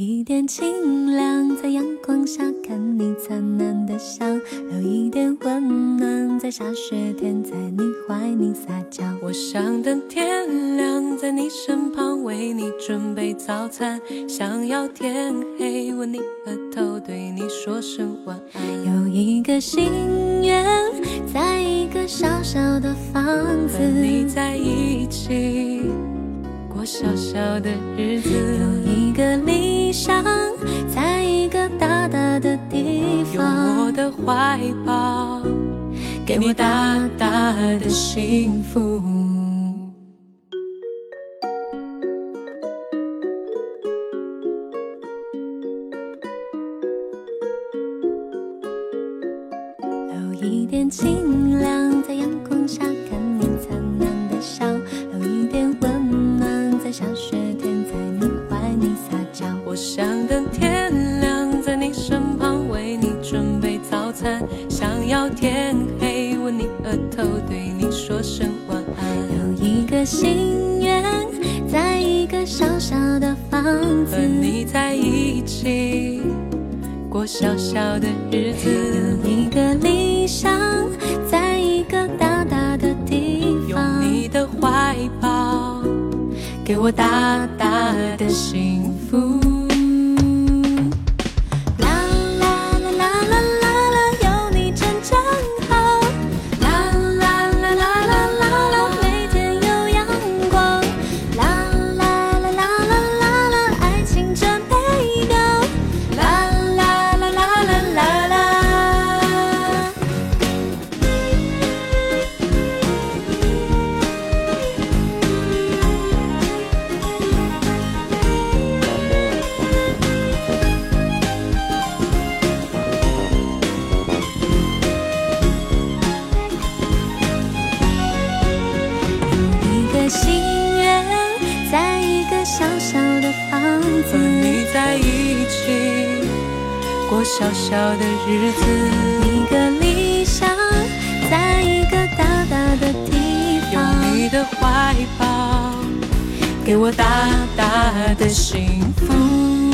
一点清凉，在阳光下看你灿烂的笑，留一点温暖，在下雪天在你怀里撒娇。我想等天亮，在你身旁为你准备早餐，想要天黑吻你额头，对你说声晚安。有一个心愿，在一个小小的房子，和你在一起过小小的日子。有一个理想，在一个大大的地用方，我的怀抱，给你大大的幸福。留一点清凉，想等天亮，在你身旁为你准备早餐，想要天黑吻你额头，对你说声晚安。有一个心愿，在一个小小的房子和，你在一起过小小的日子，有一个理想，在一个大大的地用方。你的怀抱给我大大的幸福。和子，你在一起过小小的日子，一个理想，在一个大大的地方，有。你的怀抱给我大大的幸福。啦